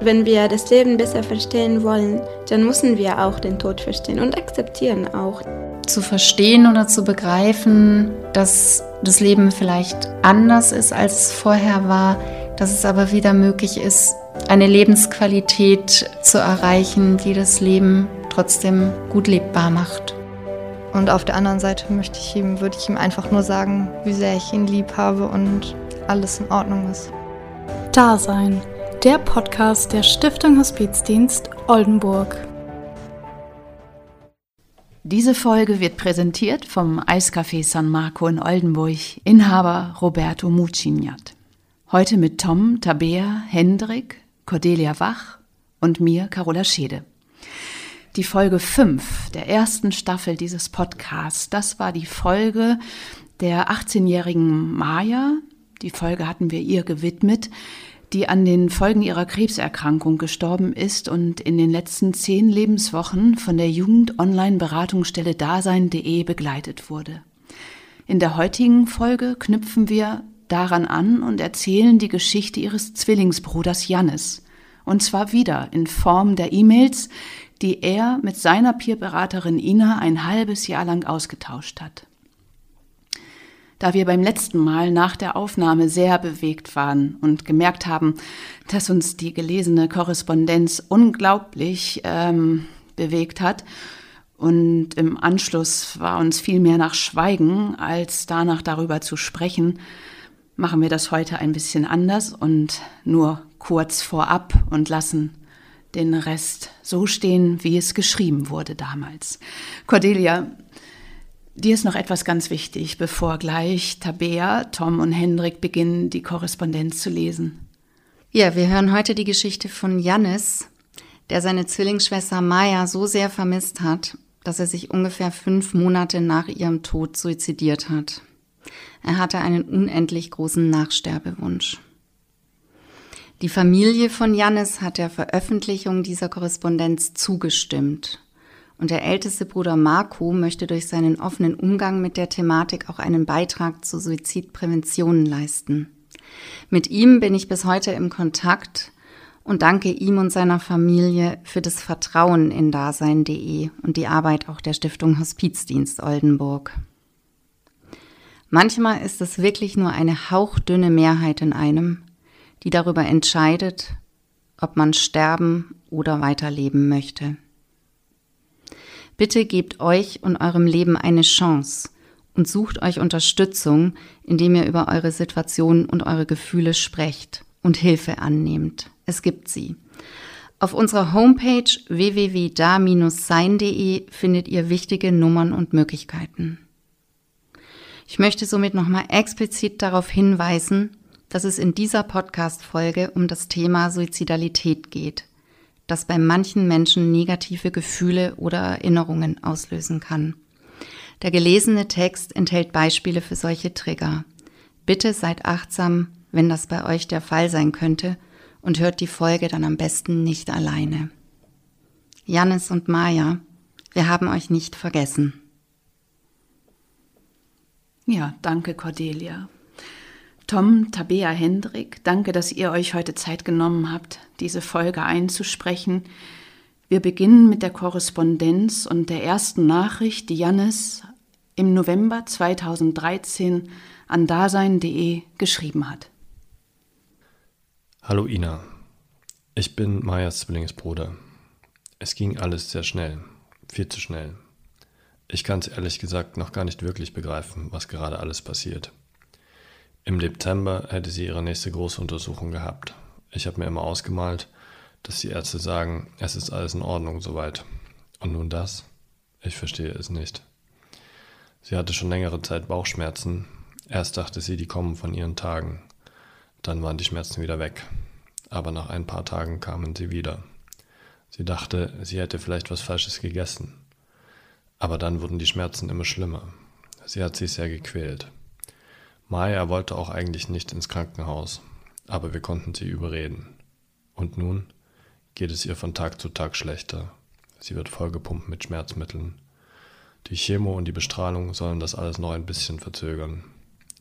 Wenn wir das Leben besser verstehen wollen, dann müssen wir auch den Tod verstehen und akzeptieren auch. Zu verstehen oder zu begreifen, dass das Leben vielleicht anders ist, als es vorher war, dass es aber wieder möglich ist, eine Lebensqualität zu erreichen, die das Leben trotzdem gut lebbar macht. Und auf der anderen Seite möchte ich ihm, würde ich ihm einfach nur sagen, wie sehr ich ihn lieb habe und alles in Ordnung ist. Dasein, der Podcast der Stiftung Hospizdienst Oldenburg. Diese Folge wird präsentiert vom Eiscafé San Marco in Oldenburg, Inhaber Roberto Muciniat. Heute mit Tom, Tabea, Hendrik, Cordelia Wach und mir, Carola Schede. Die Folge 5 der ersten Staffel dieses Podcasts, das war die Folge der 18-jährigen Maya. Die Folge hatten wir ihr gewidmet, die an den Folgen ihrer Krebserkrankung gestorben ist und in den letzten zehn Lebenswochen von der Jugend-Online-Beratungsstelle Dasein.de begleitet wurde. In der heutigen Folge knüpfen wir daran an und erzählen die Geschichte ihres Zwillingsbruders Jannis. Und zwar wieder in Form der E-Mails, die er mit seiner Peerberaterin Ina ein halbes Jahr lang ausgetauscht hat. Da wir beim letzten Mal nach der Aufnahme sehr bewegt waren und gemerkt haben, dass uns die gelesene Korrespondenz unglaublich ähm, bewegt hat, und im Anschluss war uns viel mehr nach Schweigen, als danach darüber zu sprechen, machen wir das heute ein bisschen anders und nur kurz vorab und lassen den Rest so stehen, wie es geschrieben wurde damals. Cordelia, dir ist noch etwas ganz wichtig, bevor gleich Tabea, Tom und Hendrik beginnen, die Korrespondenz zu lesen. Ja, wir hören heute die Geschichte von Jannis, der seine Zwillingsschwester Maya so sehr vermisst hat, dass er sich ungefähr fünf Monate nach ihrem Tod suizidiert hat. Er hatte einen unendlich großen Nachsterbewunsch. Die Familie von Jannis hat der Veröffentlichung dieser Korrespondenz zugestimmt. Und der älteste Bruder Marco möchte durch seinen offenen Umgang mit der Thematik auch einen Beitrag zur Suizidprävention leisten. Mit ihm bin ich bis heute im Kontakt und danke ihm und seiner Familie für das Vertrauen in Dasein.de und die Arbeit auch der Stiftung Hospizdienst Oldenburg. Manchmal ist es wirklich nur eine hauchdünne Mehrheit in einem, die darüber entscheidet, ob man sterben oder weiterleben möchte. Bitte gebt euch und eurem Leben eine Chance und sucht euch Unterstützung, indem ihr über eure Situation und eure Gefühle sprecht und Hilfe annehmt. Es gibt sie. Auf unserer Homepage www.da-sein.de findet ihr wichtige Nummern und Möglichkeiten. Ich möchte somit nochmal explizit darauf hinweisen, dass es in dieser Podcast-Folge um das Thema Suizidalität geht, das bei manchen Menschen negative Gefühle oder Erinnerungen auslösen kann. Der gelesene Text enthält Beispiele für solche Trigger. Bitte seid achtsam, wenn das bei euch der Fall sein könnte und hört die Folge dann am besten nicht alleine. Jannis und Maja, wir haben euch nicht vergessen. Ja, danke Cordelia. Tom, Tabea, Hendrik, danke, dass ihr euch heute Zeit genommen habt, diese Folge einzusprechen. Wir beginnen mit der Korrespondenz und der ersten Nachricht, die Jannis im November 2013 an dasein.de geschrieben hat. Hallo Ina, ich bin Majas Zwillingsbruder. Es ging alles sehr schnell, viel zu schnell. Ich kann es ehrlich gesagt noch gar nicht wirklich begreifen, was gerade alles passiert. Im Dezember hätte sie ihre nächste Großuntersuchung gehabt. Ich habe mir immer ausgemalt, dass die Ärzte sagen, es ist alles in Ordnung soweit. Und nun das? Ich verstehe es nicht. Sie hatte schon längere Zeit Bauchschmerzen. Erst dachte sie, die kommen von ihren Tagen. Dann waren die Schmerzen wieder weg. Aber nach ein paar Tagen kamen sie wieder. Sie dachte, sie hätte vielleicht was Falsches gegessen. Aber dann wurden die Schmerzen immer schlimmer. Sie hat sich sehr gequält. Maya wollte auch eigentlich nicht ins Krankenhaus, aber wir konnten sie überreden. Und nun geht es ihr von Tag zu Tag schlechter. Sie wird vollgepumpt mit Schmerzmitteln. Die Chemo und die Bestrahlung sollen das alles noch ein bisschen verzögern.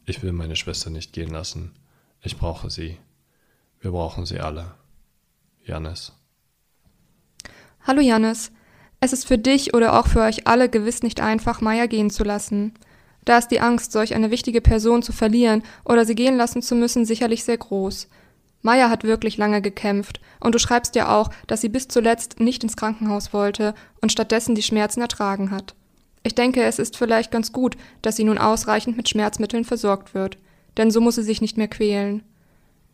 Ich will meine Schwester nicht gehen lassen. Ich brauche sie. Wir brauchen sie alle. Janis. Hallo Janis. Es ist für dich oder auch für euch alle gewiss nicht einfach, Maya gehen zu lassen. Da ist die Angst, solch eine wichtige Person zu verlieren oder sie gehen lassen zu müssen, sicherlich sehr groß. Maya hat wirklich lange gekämpft, und du schreibst ja auch, dass sie bis zuletzt nicht ins Krankenhaus wollte und stattdessen die Schmerzen ertragen hat. Ich denke, es ist vielleicht ganz gut, dass sie nun ausreichend mit Schmerzmitteln versorgt wird, denn so muss sie sich nicht mehr quälen.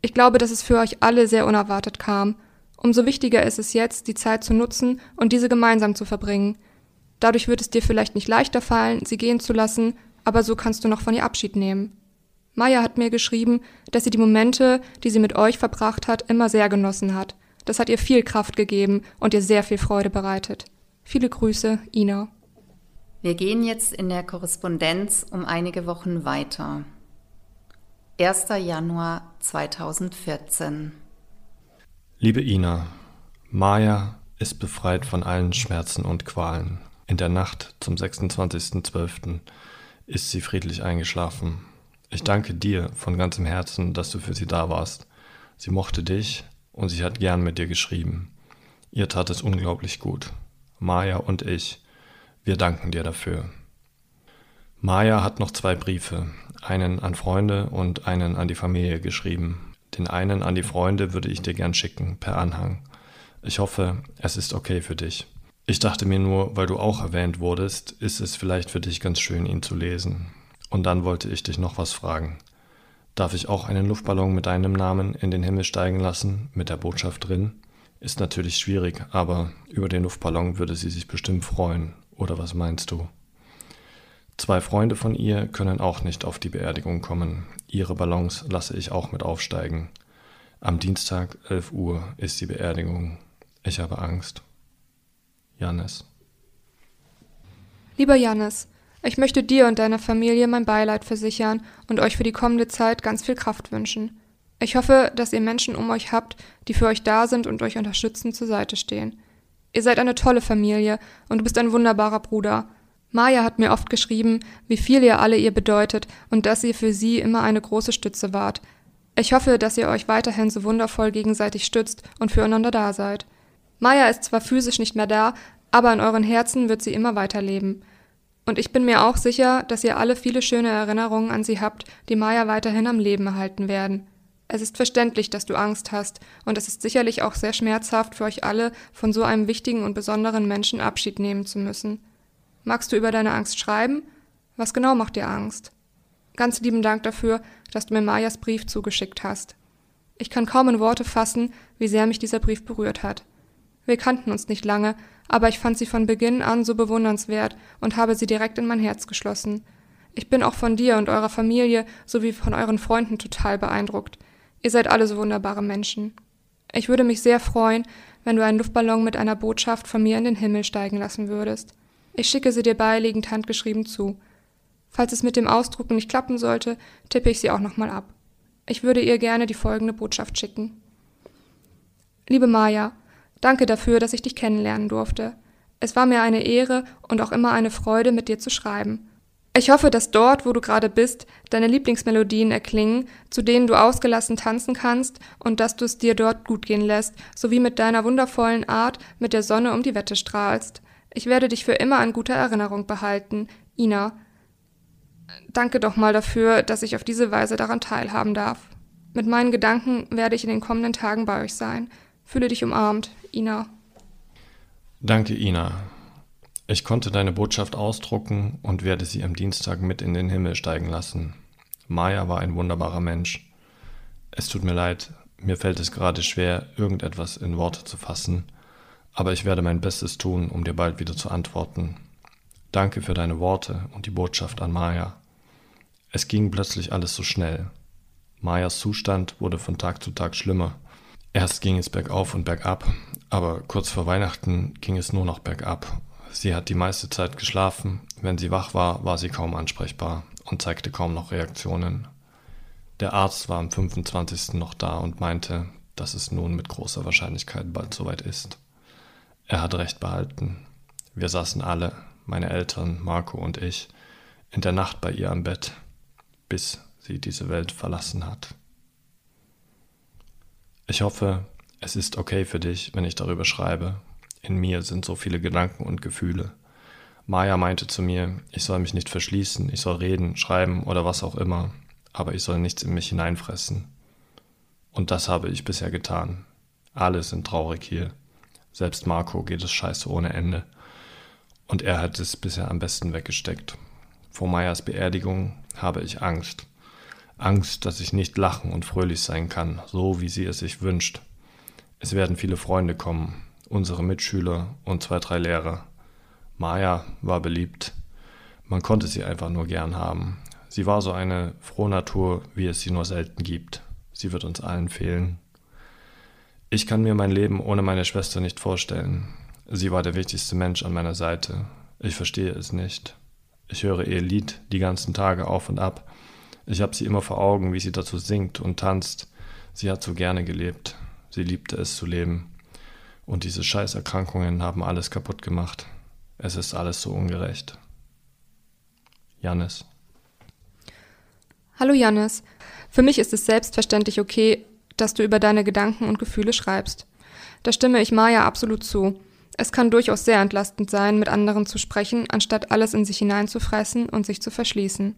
Ich glaube, dass es für euch alle sehr unerwartet kam. Umso wichtiger ist es jetzt, die Zeit zu nutzen und diese gemeinsam zu verbringen. Dadurch wird es dir vielleicht nicht leichter fallen, sie gehen zu lassen, aber so kannst du noch von ihr Abschied nehmen. Maya hat mir geschrieben, dass sie die Momente, die sie mit euch verbracht hat, immer sehr genossen hat. Das hat ihr viel Kraft gegeben und ihr sehr viel Freude bereitet. Viele Grüße, Ina. Wir gehen jetzt in der Korrespondenz um einige Wochen weiter. 1. Januar 2014. Liebe Ina, Maya ist befreit von allen Schmerzen und Qualen. In der Nacht zum 26.12. ist sie friedlich eingeschlafen ich danke dir von ganzem Herzen, dass du für sie da warst. Sie mochte dich und sie hat gern mit dir geschrieben. Ihr tat es unglaublich gut. Maja und ich, wir danken dir dafür. Maja hat noch zwei Briefe, einen an Freunde und einen an die Familie geschrieben. Den einen an die Freunde würde ich dir gern schicken, per Anhang. Ich hoffe, es ist okay für dich. Ich dachte mir nur, weil du auch erwähnt wurdest, ist es vielleicht für dich ganz schön, ihn zu lesen. Und dann wollte ich dich noch was fragen. Darf ich auch einen Luftballon mit deinem Namen in den Himmel steigen lassen, mit der Botschaft drin? Ist natürlich schwierig, aber über den Luftballon würde sie sich bestimmt freuen. Oder was meinst du? Zwei Freunde von ihr können auch nicht auf die Beerdigung kommen. Ihre Ballons lasse ich auch mit aufsteigen. Am Dienstag, 11 Uhr, ist die Beerdigung. Ich habe Angst. Janis. Lieber Janis, ich möchte dir und deiner Familie mein Beileid versichern und euch für die kommende Zeit ganz viel Kraft wünschen. Ich hoffe, dass ihr Menschen um euch habt, die für euch da sind und euch unterstützend zur Seite stehen. Ihr seid eine tolle Familie und du bist ein wunderbarer Bruder. Maya hat mir oft geschrieben, wie viel ihr alle ihr bedeutet und dass ihr für sie immer eine große Stütze wart. Ich hoffe, dass ihr euch weiterhin so wundervoll gegenseitig stützt und füreinander da seid. Maya ist zwar physisch nicht mehr da, aber in euren Herzen wird sie immer weiterleben. Und ich bin mir auch sicher, dass ihr alle viele schöne Erinnerungen an sie habt, die Maya weiterhin am Leben erhalten werden. Es ist verständlich, dass du Angst hast, und es ist sicherlich auch sehr schmerzhaft für euch alle, von so einem wichtigen und besonderen Menschen Abschied nehmen zu müssen. Magst du über deine Angst schreiben? Was genau macht dir Angst? Ganz lieben Dank dafür, dass du mir Mayas Brief zugeschickt hast. Ich kann kaum in Worte fassen, wie sehr mich dieser Brief berührt hat. Wir kannten uns nicht lange, aber ich fand sie von Beginn an so bewundernswert und habe sie direkt in mein Herz geschlossen. Ich bin auch von dir und eurer Familie sowie von euren Freunden total beeindruckt. Ihr seid alle so wunderbare Menschen. Ich würde mich sehr freuen, wenn du einen Luftballon mit einer Botschaft von mir in den Himmel steigen lassen würdest. Ich schicke sie dir beilegend handgeschrieben zu. Falls es mit dem Ausdrucken nicht klappen sollte, tippe ich sie auch nochmal ab. Ich würde ihr gerne die folgende Botschaft schicken. Liebe Maja, Danke dafür, dass ich dich kennenlernen durfte. Es war mir eine Ehre und auch immer eine Freude, mit dir zu schreiben. Ich hoffe, dass dort, wo du gerade bist, deine Lieblingsmelodien erklingen, zu denen du ausgelassen tanzen kannst und dass du es dir dort gut gehen lässt, sowie mit deiner wundervollen Art mit der Sonne um die Wette strahlst. Ich werde dich für immer an guter Erinnerung behalten. Ina. Danke doch mal dafür, dass ich auf diese Weise daran teilhaben darf. Mit meinen Gedanken werde ich in den kommenden Tagen bei euch sein. Fühle dich umarmt, Ina. Danke, Ina. Ich konnte deine Botschaft ausdrucken und werde sie am Dienstag mit in den Himmel steigen lassen. Maya war ein wunderbarer Mensch. Es tut mir leid, mir fällt es gerade schwer, irgendetwas in Worte zu fassen, aber ich werde mein Bestes tun, um dir bald wieder zu antworten. Danke für deine Worte und die Botschaft an Maya. Es ging plötzlich alles so schnell. Mayas Zustand wurde von Tag zu Tag schlimmer. Erst ging es bergauf und bergab, aber kurz vor Weihnachten ging es nur noch bergab. Sie hat die meiste Zeit geschlafen, wenn sie wach war, war sie kaum ansprechbar und zeigte kaum noch Reaktionen. Der Arzt war am 25. noch da und meinte, dass es nun mit großer Wahrscheinlichkeit bald soweit ist. Er hat recht behalten. Wir saßen alle, meine Eltern, Marco und ich, in der Nacht bei ihr am Bett, bis sie diese Welt verlassen hat. Ich hoffe, Es ist okay für dich, wenn ich darüber schreibe. In mir sind so viele Gedanken und Gefühle. Maya meinte zu mir, ich soll mich nicht verschließen, ich soll reden, schreiben oder was auch immer, aber ich soll nichts in mich hineinfressen. Und das habe ich bisher getan. Alle sind traurig hier. Selbst Marco geht es scheiße ohne Ende. Und er hat es bisher am besten weggesteckt. Vor Mayas Beerdigung habe ich Angst. Angst, dass ich nicht lachen und fröhlich sein kann, so wie sie es sich wünscht. Es werden viele Freunde kommen, unsere Mitschüler und zwei, drei Lehrer. Maya war beliebt. Man konnte sie einfach nur gern haben. Sie war so eine Frohnatur, wie es sie nur selten gibt. Sie wird uns allen fehlen. Ich kann mir mein Leben ohne meine Schwester nicht vorstellen. Sie war der wichtigste Mensch an meiner Seite. Ich verstehe es nicht. Ich höre ihr Lied die ganzen Tage auf und ab. Ich habe sie immer vor Augen, wie sie dazu singt und tanzt. Sie hat so gerne gelebt. Sie liebte es zu leben. Und diese Scheißerkrankungen haben alles kaputt gemacht. Es ist alles so ungerecht. Jannis. Hallo Jannis. Für mich ist es selbstverständlich okay, dass du über deine Gedanken und Gefühle schreibst. Da stimme ich Maya absolut zu. Es kann durchaus sehr entlastend sein, mit anderen zu sprechen, anstatt alles in sich hineinzufressen und sich zu verschließen.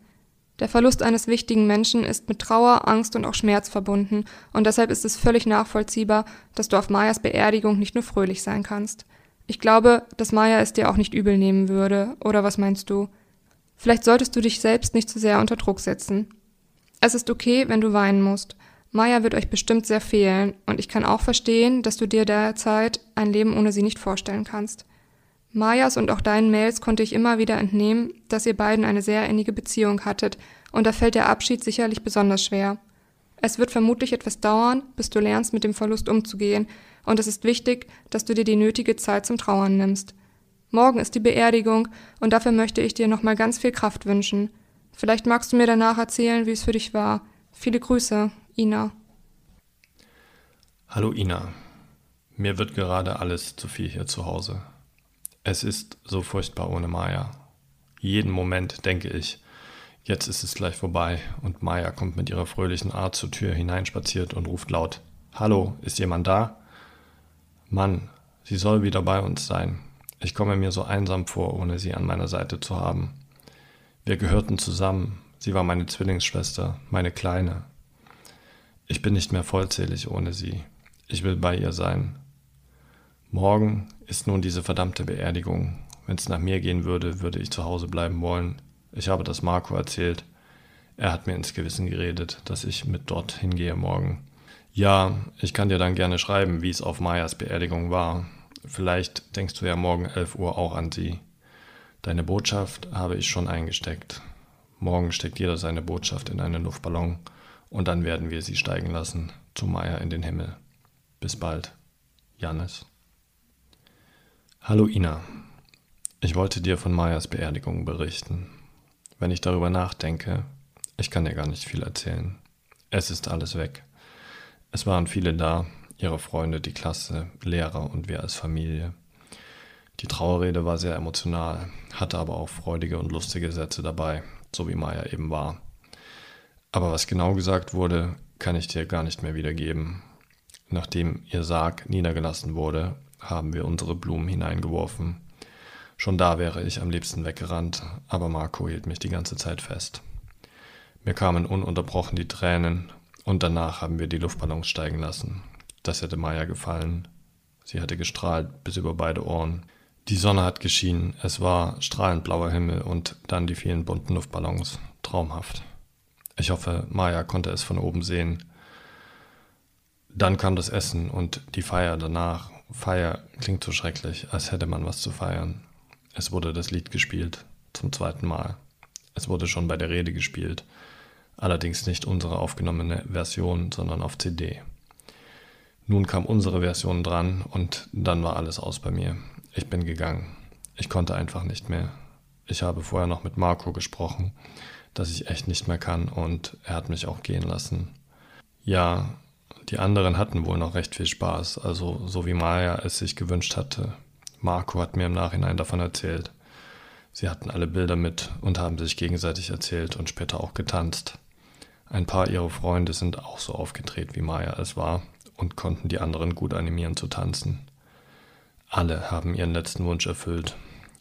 Der Verlust eines wichtigen Menschen ist mit Trauer, Angst und auch Schmerz verbunden, und deshalb ist es völlig nachvollziehbar, dass du auf Mayas Beerdigung nicht nur fröhlich sein kannst. Ich glaube, dass Maya es dir auch nicht übel nehmen würde, oder was meinst du? Vielleicht solltest du dich selbst nicht zu sehr unter Druck setzen. Es ist okay, wenn du weinen musst. Maya wird euch bestimmt sehr fehlen, und ich kann auch verstehen, dass du dir derzeit ein Leben ohne sie nicht vorstellen kannst. Mayas und auch deinen Mails konnte ich immer wieder entnehmen, dass ihr beiden eine sehr innige Beziehung hattet, und da fällt der Abschied sicherlich besonders schwer. Es wird vermutlich etwas dauern, bis du lernst, mit dem Verlust umzugehen, und es ist wichtig, dass du dir die nötige Zeit zum Trauern nimmst. Morgen ist die Beerdigung, und dafür möchte ich dir nochmal ganz viel Kraft wünschen. Vielleicht magst du mir danach erzählen, wie es für dich war. Viele Grüße, Ina. Hallo Ina. Mir wird gerade alles zu viel hier zu Hause. Es ist so furchtbar ohne Maya. Jeden Moment denke ich, jetzt ist es gleich vorbei und Maya kommt mit ihrer fröhlichen Art zur Tür hineinspaziert und ruft laut: Hallo, ist jemand da? Mann, sie soll wieder bei uns sein. Ich komme mir so einsam vor, ohne sie an meiner Seite zu haben. Wir gehörten zusammen. Sie war meine Zwillingsschwester, meine Kleine. Ich bin nicht mehr vollzählig ohne sie. Ich will bei ihr sein. Morgen ist nun diese verdammte Beerdigung. Wenn es nach mir gehen würde, würde ich zu Hause bleiben wollen. Ich habe das Marco erzählt. Er hat mir ins Gewissen geredet, dass ich mit dort hingehe morgen. Ja, ich kann dir dann gerne schreiben, wie es auf Mayas Beerdigung war. Vielleicht denkst du ja morgen 11 Uhr auch an sie. Deine Botschaft habe ich schon eingesteckt. Morgen steckt jeder seine Botschaft in einen Luftballon und dann werden wir sie steigen lassen zu Maya in den Himmel. Bis bald. Janis. Hallo Ina. Ich wollte dir von Mayas Beerdigung berichten. Wenn ich darüber nachdenke, ich kann dir gar nicht viel erzählen. Es ist alles weg. Es waren viele da, ihre Freunde, die Klasse, Lehrer und wir als Familie. Die Trauerrede war sehr emotional, hatte aber auch freudige und lustige Sätze dabei, so wie Maya eben war. Aber was genau gesagt wurde, kann ich dir gar nicht mehr wiedergeben. Nachdem ihr Sarg niedergelassen wurde, haben wir unsere Blumen hineingeworfen. Schon da wäre ich am liebsten weggerannt, aber Marco hielt mich die ganze Zeit fest. Mir kamen ununterbrochen die Tränen und danach haben wir die Luftballons steigen lassen. Das hätte Maya gefallen. Sie hatte gestrahlt bis über beide Ohren. Die Sonne hat geschienen, es war strahlend blauer Himmel und dann die vielen bunten Luftballons. Traumhaft. Ich hoffe, Maya konnte es von oben sehen. Dann kam das Essen und die Feier danach. Feier klingt so schrecklich, als hätte man was zu feiern. Es wurde das Lied gespielt, zum zweiten Mal. Es wurde schon bei der Rede gespielt, allerdings nicht unsere aufgenommene Version, sondern auf CD. Nun kam unsere Version dran und dann war alles aus bei mir. Ich bin gegangen. Ich konnte einfach nicht mehr. Ich habe vorher noch mit Marco gesprochen, dass ich echt nicht mehr kann und er hat mich auch gehen lassen. Ja, die anderen hatten wohl noch recht viel Spaß, also so wie Maya es sich gewünscht hatte. Marco hat mir im Nachhinein davon erzählt. Sie hatten alle Bilder mit und haben sich gegenseitig erzählt und später auch getanzt. Ein paar ihrer Freunde sind auch so aufgedreht, wie Maya es war, und konnten die anderen gut animieren zu tanzen. Alle haben ihren letzten Wunsch erfüllt.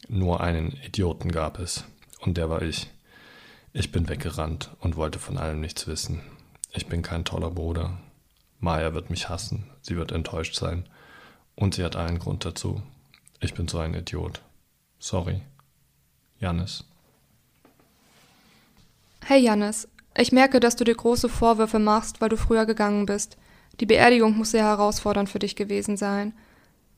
Nur einen Idioten gab es, und der war ich. Ich bin weggerannt und wollte von allem nichts wissen. Ich bin kein toller Bruder. Maya wird mich hassen, sie wird enttäuscht sein, und sie hat allen Grund dazu. Ich bin so ein Idiot. Sorry. Janis. Hey Janis, ich merke, dass du dir große Vorwürfe machst, weil du früher gegangen bist. Die Beerdigung muss sehr herausfordernd für dich gewesen sein.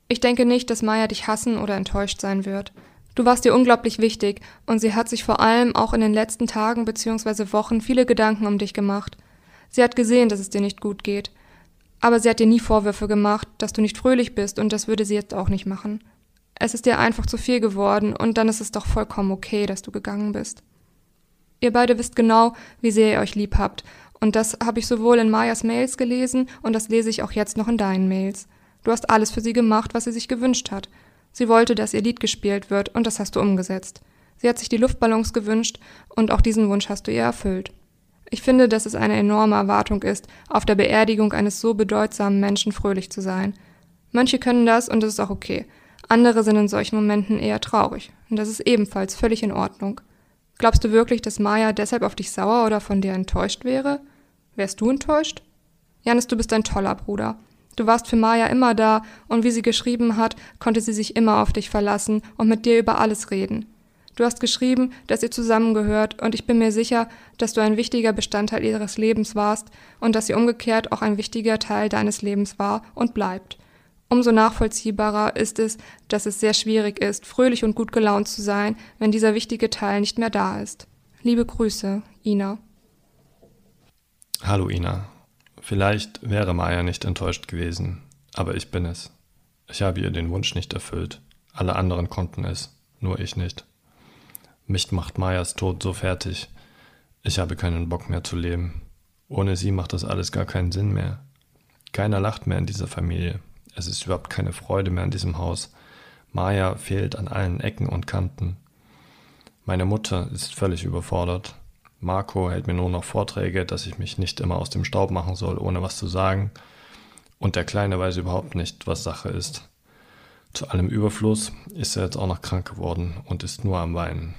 Ich denke nicht, dass Maya dich hassen oder enttäuscht sein wird. Du warst ihr unglaublich wichtig und sie hat sich vor allem auch in den letzten Tagen bzw. Wochen viele Gedanken um dich gemacht. Sie hat gesehen, dass es dir nicht gut geht. Aber sie hat dir nie Vorwürfe gemacht, dass du nicht fröhlich bist und das würde sie jetzt auch nicht machen. Es ist dir einfach zu viel geworden und dann ist es doch vollkommen okay, dass du gegangen bist. Ihr beide wisst genau, wie sehr ihr euch lieb habt und das habe ich sowohl in Mayas Mails gelesen und das lese ich auch jetzt noch in deinen Mails. Du hast alles für sie gemacht, was sie sich gewünscht hat. Sie wollte, dass ihr Lied gespielt wird, und das hast du umgesetzt. Sie hat sich die Luftballons gewünscht, und auch diesen Wunsch hast du ihr erfüllt. Ich finde, dass es eine enorme Erwartung ist, auf der Beerdigung eines so bedeutsamen Menschen fröhlich zu sein. Manche können das, und das ist auch okay. Andere sind in solchen Momenten eher traurig, und das ist ebenfalls völlig in Ordnung. Glaubst du wirklich, dass Maya deshalb auf dich sauer oder von dir enttäuscht wäre? Wärst du enttäuscht? Janis, du bist ein toller Bruder. Du warst für Maya immer da und wie sie geschrieben hat, konnte sie sich immer auf dich verlassen und mit dir über alles reden. Du hast geschrieben, dass ihr zusammengehört und ich bin mir sicher, dass du ein wichtiger Bestandteil ihres Lebens warst und dass sie umgekehrt auch ein wichtiger Teil deines Lebens war und bleibt. Umso nachvollziehbarer ist es, dass es sehr schwierig ist, fröhlich und gut gelaunt zu sein, wenn dieser wichtige Teil nicht mehr da ist. Liebe Grüße, Ina. Hallo Ina. Vielleicht wäre Maya nicht enttäuscht gewesen, aber ich bin es. Ich habe ihr den Wunsch nicht erfüllt. Alle anderen konnten es, nur ich nicht. Mich macht Mayas Tod so fertig. Ich habe keinen Bock mehr zu leben. Ohne sie macht das alles gar keinen Sinn mehr. Keiner lacht mehr in dieser Familie. Es ist überhaupt keine Freude mehr in diesem Haus. Maya fehlt an allen Ecken und Kanten. Meine Mutter ist völlig überfordert. Marco hält mir nur noch Vorträge, dass ich mich nicht immer aus dem Staub machen soll, ohne was zu sagen. Und der Kleine weiß überhaupt nicht, was Sache ist. Zu allem Überfluss ist er jetzt auch noch krank geworden und ist nur am Weinen.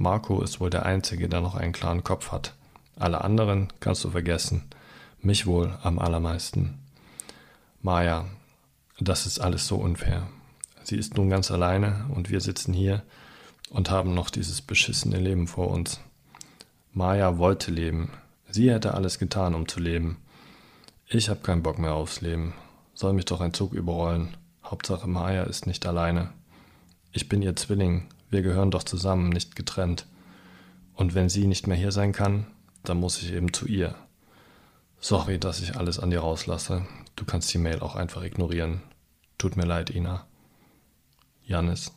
Marco ist wohl der Einzige, der noch einen klaren Kopf hat. Alle anderen kannst du vergessen. Mich wohl am allermeisten. Maja, das ist alles so unfair. Sie ist nun ganz alleine und wir sitzen hier und haben noch dieses beschissene Leben vor uns. Maya wollte leben. Sie hätte alles getan, um zu leben. Ich habe keinen Bock mehr aufs Leben. Soll mich doch ein Zug überrollen. Hauptsache Maya ist nicht alleine. Ich bin ihr Zwilling. Wir gehören doch zusammen, nicht getrennt. Und wenn sie nicht mehr hier sein kann, dann muss ich eben zu ihr. Sorry, dass ich alles an dir rauslasse. Du kannst die Mail auch einfach ignorieren. Tut mir leid, Ina. Janis.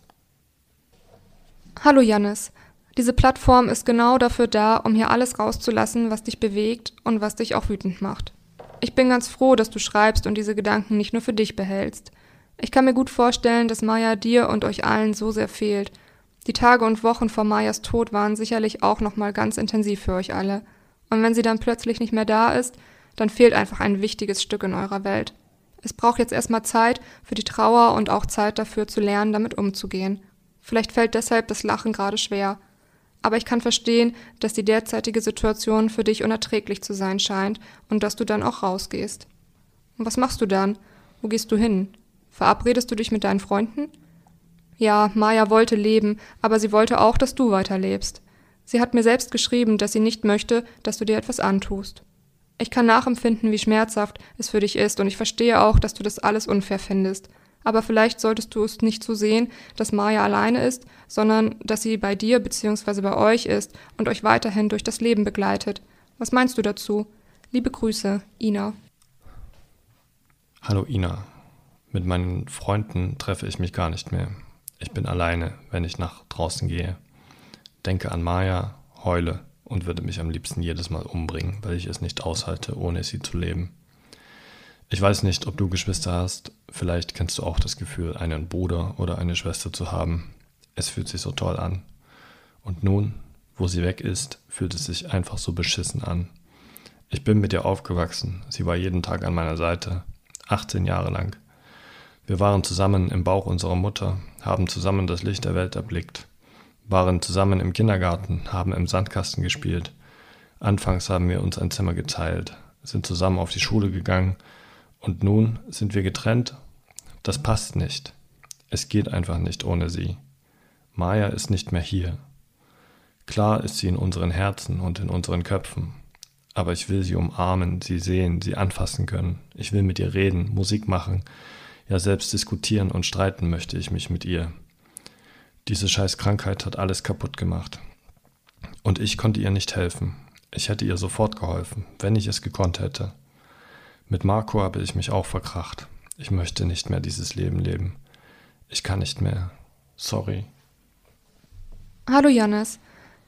Hallo Janis. Diese Plattform ist genau dafür da, um hier alles rauszulassen, was dich bewegt und was dich auch wütend macht. Ich bin ganz froh, dass du schreibst und diese Gedanken nicht nur für dich behältst. Ich kann mir gut vorstellen, dass Maya dir und euch allen so sehr fehlt. Die Tage und Wochen vor Mayas Tod waren sicherlich auch nochmal ganz intensiv für euch alle. Und wenn sie dann plötzlich nicht mehr da ist, dann fehlt einfach ein wichtiges Stück in eurer Welt. Es braucht jetzt erstmal Zeit für die Trauer und auch Zeit dafür zu lernen, damit umzugehen. Vielleicht fällt deshalb das Lachen gerade schwer aber ich kann verstehen, dass die derzeitige Situation für dich unerträglich zu sein scheint und dass du dann auch rausgehst. Und was machst du dann? Wo gehst du hin? Verabredest du dich mit deinen Freunden? Ja, Maya wollte leben, aber sie wollte auch, dass du weiterlebst. Sie hat mir selbst geschrieben, dass sie nicht möchte, dass du dir etwas antust. Ich kann nachempfinden, wie schmerzhaft es für dich ist, und ich verstehe auch, dass du das alles unfair findest aber vielleicht solltest du es nicht so sehen, dass Maya alleine ist, sondern dass sie bei dir bzw. bei euch ist und euch weiterhin durch das Leben begleitet. Was meinst du dazu? Liebe Grüße, Ina. Hallo Ina. Mit meinen Freunden treffe ich mich gar nicht mehr. Ich bin alleine, wenn ich nach draußen gehe. Denke an Maya, heule und würde mich am liebsten jedes Mal umbringen, weil ich es nicht aushalte, ohne sie zu leben. Ich weiß nicht, ob du Geschwister hast. Vielleicht kennst du auch das Gefühl, einen Bruder oder eine Schwester zu haben. Es fühlt sich so toll an. Und nun, wo sie weg ist, fühlt es sich einfach so beschissen an. Ich bin mit ihr aufgewachsen. Sie war jeden Tag an meiner Seite. 18 Jahre lang. Wir waren zusammen im Bauch unserer Mutter, haben zusammen das Licht der Welt erblickt, waren zusammen im Kindergarten, haben im Sandkasten gespielt. Anfangs haben wir uns ein Zimmer geteilt, sind zusammen auf die Schule gegangen und nun sind wir getrennt. Das passt nicht. Es geht einfach nicht ohne sie. Maya ist nicht mehr hier. Klar ist sie in unseren Herzen und in unseren Köpfen, aber ich will sie umarmen, sie sehen, sie anfassen können. Ich will mit ihr reden, Musik machen, ja selbst diskutieren und streiten möchte ich mich mit ihr. Diese scheiß Krankheit hat alles kaputt gemacht. Und ich konnte ihr nicht helfen. Ich hätte ihr sofort geholfen, wenn ich es gekonnt hätte. Mit Marco habe ich mich auch verkracht. Ich möchte nicht mehr dieses Leben leben. Ich kann nicht mehr. Sorry. Hallo Jannis.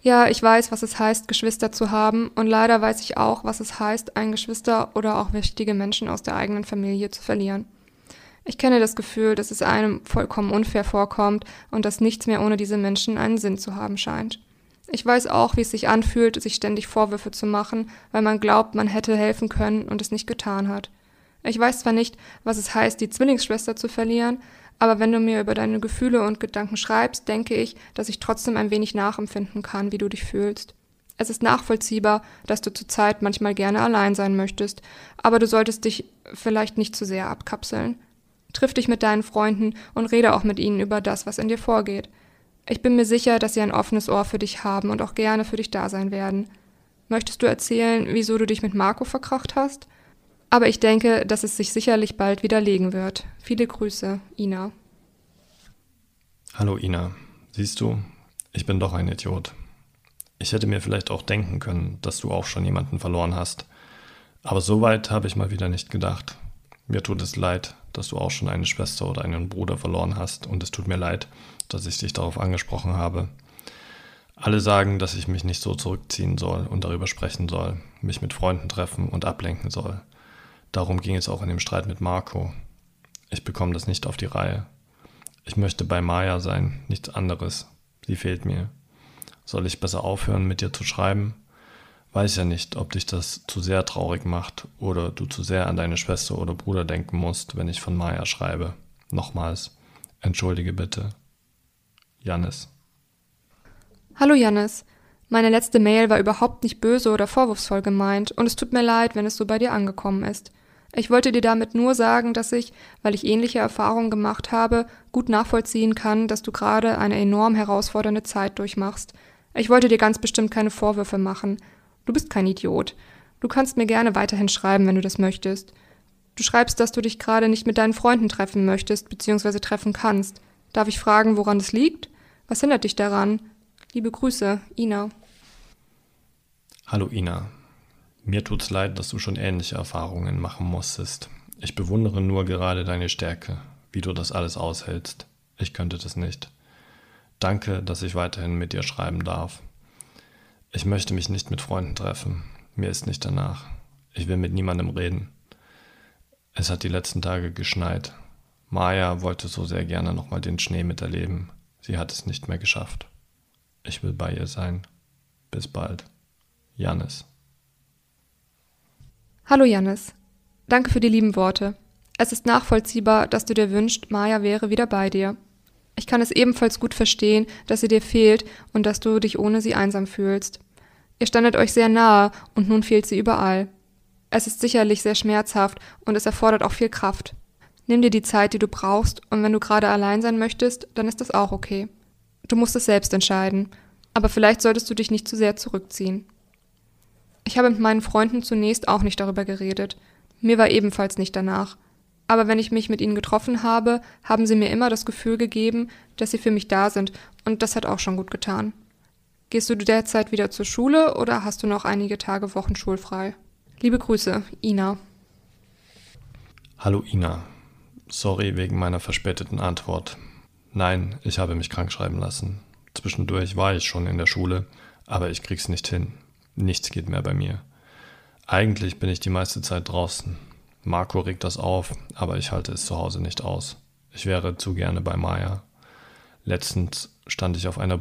Ja, ich weiß, was es heißt, Geschwister zu haben, und leider weiß ich auch, was es heißt, einen Geschwister oder auch wichtige Menschen aus der eigenen Familie zu verlieren. Ich kenne das Gefühl, dass es einem vollkommen unfair vorkommt und dass nichts mehr ohne diese Menschen einen Sinn zu haben scheint. Ich weiß auch, wie es sich anfühlt, sich ständig Vorwürfe zu machen, weil man glaubt, man hätte helfen können und es nicht getan hat. Ich weiß zwar nicht, was es heißt, die Zwillingsschwester zu verlieren, aber wenn du mir über deine Gefühle und Gedanken schreibst, denke ich, dass ich trotzdem ein wenig nachempfinden kann, wie du dich fühlst. Es ist nachvollziehbar, dass du zurzeit manchmal gerne allein sein möchtest, aber du solltest dich vielleicht nicht zu sehr abkapseln. Triff dich mit deinen Freunden und rede auch mit ihnen über das, was in dir vorgeht. Ich bin mir sicher, dass sie ein offenes Ohr für dich haben und auch gerne für dich da sein werden. Möchtest du erzählen, wieso du dich mit Marco verkracht hast? Aber ich denke, dass es sich sicherlich bald widerlegen wird. Viele Grüße, Ina. Hallo Ina. Siehst du, ich bin doch ein Idiot. Ich hätte mir vielleicht auch denken können, dass du auch schon jemanden verloren hast. Aber so weit habe ich mal wieder nicht gedacht. Mir tut es leid, dass du auch schon eine Schwester oder einen Bruder verloren hast und es tut mir leid, dass ich dich darauf angesprochen habe. Alle sagen, dass ich mich nicht so zurückziehen soll und darüber sprechen soll, mich mit Freunden treffen und ablenken soll. Darum ging es auch in dem Streit mit Marco. Ich bekomme das nicht auf die Reihe. Ich möchte bei Maya sein, nichts anderes. Sie fehlt mir. Soll ich besser aufhören, mit dir zu schreiben? Weiß ja nicht, ob dich das zu sehr traurig macht oder du zu sehr an deine Schwester oder Bruder denken musst, wenn ich von Maya schreibe. Nochmals, entschuldige bitte. Jannis. Hallo Jannis. Meine letzte Mail war überhaupt nicht böse oder vorwurfsvoll gemeint und es tut mir leid, wenn es so bei dir angekommen ist. Ich wollte dir damit nur sagen, dass ich, weil ich ähnliche Erfahrungen gemacht habe, gut nachvollziehen kann, dass du gerade eine enorm herausfordernde Zeit durchmachst. Ich wollte dir ganz bestimmt keine Vorwürfe machen. Du bist kein Idiot. Du kannst mir gerne weiterhin schreiben, wenn du das möchtest. Du schreibst, dass du dich gerade nicht mit deinen Freunden treffen möchtest bzw. treffen kannst. Darf ich fragen, woran es liegt? Was hindert dich daran? Liebe Grüße, Ina. Hallo Ina. Mir tut's leid, dass du schon ähnliche Erfahrungen machen musstest. Ich bewundere nur gerade deine Stärke, wie du das alles aushältst. Ich könnte das nicht. Danke, dass ich weiterhin mit dir schreiben darf. Ich möchte mich nicht mit Freunden treffen. Mir ist nicht danach. Ich will mit niemandem reden. Es hat die letzten Tage geschneit. Maya wollte so sehr gerne nochmal den Schnee miterleben. Sie hat es nicht mehr geschafft. Ich will bei ihr sein. Bis bald. Janis. Hallo Jannis. Danke für die lieben Worte. Es ist nachvollziehbar, dass du dir wünschst, Maya wäre wieder bei dir. Ich kann es ebenfalls gut verstehen, dass sie dir fehlt und dass du dich ohne sie einsam fühlst. Ihr standet euch sehr nahe und nun fehlt sie überall. Es ist sicherlich sehr schmerzhaft und es erfordert auch viel Kraft. Nimm dir die Zeit, die du brauchst, und wenn du gerade allein sein möchtest, dann ist das auch okay. Du musst es selbst entscheiden, aber vielleicht solltest du dich nicht zu sehr zurückziehen. Ich habe mit meinen Freunden zunächst auch nicht darüber geredet. Mir war ebenfalls nicht danach. Aber wenn ich mich mit ihnen getroffen habe, haben sie mir immer das Gefühl gegeben, dass sie für mich da sind, und das hat auch schon gut getan. Gehst du derzeit wieder zur Schule oder hast du noch einige Tage Wochen schulfrei? Liebe Grüße, Ina. Hallo Ina. Sorry wegen meiner verspäteten Antwort. Nein, ich habe mich krank schreiben lassen. Zwischendurch war ich schon in der Schule, aber ich krieg's nicht hin. Nichts geht mehr bei mir. Eigentlich bin ich die meiste Zeit draußen. Marco regt das auf, aber ich halte es zu Hause nicht aus. Ich wäre zu gerne bei Maya. Letztens stand ich auf einer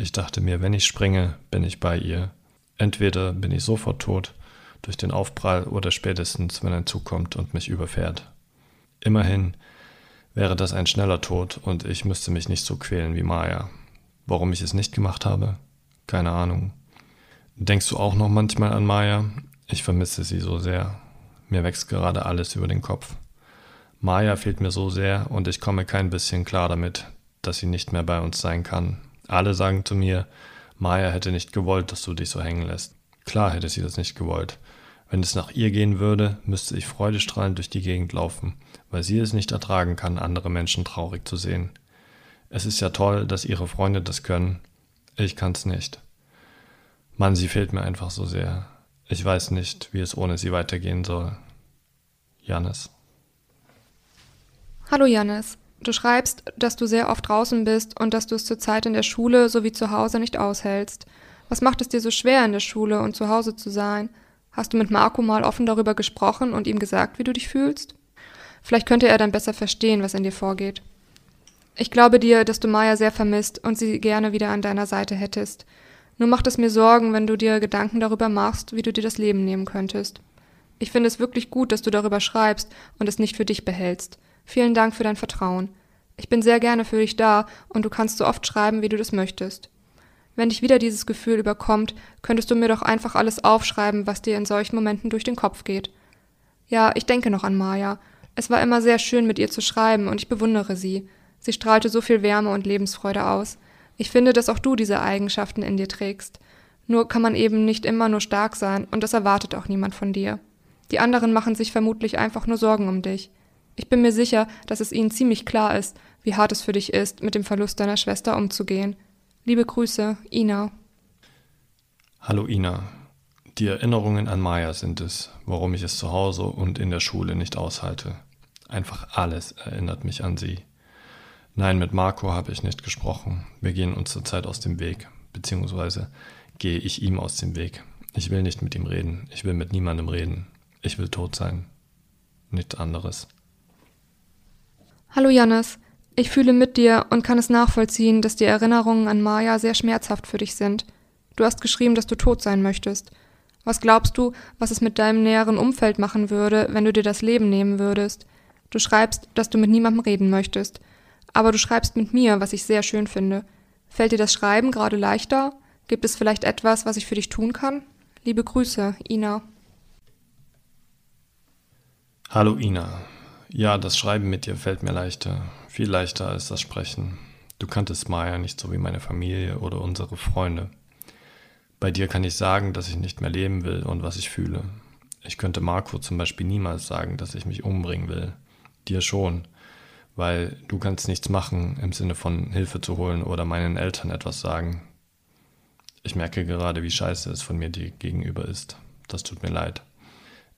Ich dachte mir, wenn ich springe, bin ich bei ihr. Entweder bin ich sofort tot, durch den Aufprall oder spätestens, wenn ein Zug kommt und mich überfährt. Immerhin wäre das ein schneller Tod und ich müsste mich nicht so quälen wie Maya. Warum ich es nicht gemacht habe? Keine Ahnung. Denkst du auch noch manchmal an Maya? Ich vermisse sie so sehr. Mir wächst gerade alles über den Kopf. Maya fehlt mir so sehr und ich komme kein bisschen klar damit, dass sie nicht mehr bei uns sein kann. Alle sagen zu mir, Maya hätte nicht gewollt, dass du dich so hängen lässt. Klar hätte sie das nicht gewollt. Wenn es nach ihr gehen würde, müsste ich freudestrahlend durch die Gegend laufen, weil sie es nicht ertragen kann, andere Menschen traurig zu sehen. Es ist ja toll, dass ihre Freunde das können. Ich kann's nicht. Mann, sie fehlt mir einfach so sehr. Ich weiß nicht, wie es ohne sie weitergehen soll. Janis. Hallo Janis. Du schreibst, dass du sehr oft draußen bist und dass du es zurzeit in der Schule sowie zu Hause nicht aushältst. Was macht es dir so schwer, in der Schule und zu Hause zu sein? Hast du mit Marco mal offen darüber gesprochen und ihm gesagt, wie du dich fühlst? Vielleicht könnte er dann besser verstehen, was in dir vorgeht. Ich glaube dir, dass du Maya sehr vermisst und sie gerne wieder an deiner Seite hättest. Nur macht es mir Sorgen, wenn du dir Gedanken darüber machst, wie du dir das Leben nehmen könntest. Ich finde es wirklich gut, dass du darüber schreibst und es nicht für dich behältst. Vielen Dank für dein Vertrauen. Ich bin sehr gerne für dich da und du kannst so oft schreiben, wie du das möchtest. Wenn dich wieder dieses Gefühl überkommt, könntest du mir doch einfach alles aufschreiben, was dir in solchen Momenten durch den Kopf geht. Ja, ich denke noch an Maya. Es war immer sehr schön, mit ihr zu schreiben, und ich bewundere sie. Sie strahlte so viel Wärme und Lebensfreude aus. Ich finde, dass auch du diese Eigenschaften in dir trägst. Nur kann man eben nicht immer nur stark sein, und das erwartet auch niemand von dir. Die anderen machen sich vermutlich einfach nur Sorgen um dich. Ich bin mir sicher, dass es ihnen ziemlich klar ist, wie hart es für dich ist, mit dem Verlust deiner Schwester umzugehen. Liebe Grüße, Ina. Hallo Ina. Die Erinnerungen an Maya sind es, warum ich es zu Hause und in der Schule nicht aushalte. Einfach alles erinnert mich an sie. Nein, mit Marco habe ich nicht gesprochen. Wir gehen uns zurzeit aus dem Weg, beziehungsweise gehe ich ihm aus dem Weg. Ich will nicht mit ihm reden. Ich will mit niemandem reden. Ich will tot sein. Nichts anderes. Hallo Jannis, ich fühle mit dir und kann es nachvollziehen, dass die Erinnerungen an Maya sehr schmerzhaft für dich sind. Du hast geschrieben, dass du tot sein möchtest. Was glaubst du, was es mit deinem näheren Umfeld machen würde, wenn du dir das Leben nehmen würdest? Du schreibst, dass du mit niemandem reden möchtest. Aber du schreibst mit mir, was ich sehr schön finde. Fällt dir das Schreiben gerade leichter? Gibt es vielleicht etwas, was ich für dich tun kann? Liebe Grüße, Ina. Hallo Ina. Ja, das Schreiben mit dir fällt mir leichter, viel leichter als das Sprechen. Du kanntest Maya nicht so wie meine Familie oder unsere Freunde. Bei dir kann ich sagen, dass ich nicht mehr leben will und was ich fühle. Ich könnte Marco zum Beispiel niemals sagen, dass ich mich umbringen will. Dir schon, weil du kannst nichts machen im Sinne von Hilfe zu holen oder meinen Eltern etwas sagen. Ich merke gerade, wie scheiße es von mir dir gegenüber ist. Das tut mir leid.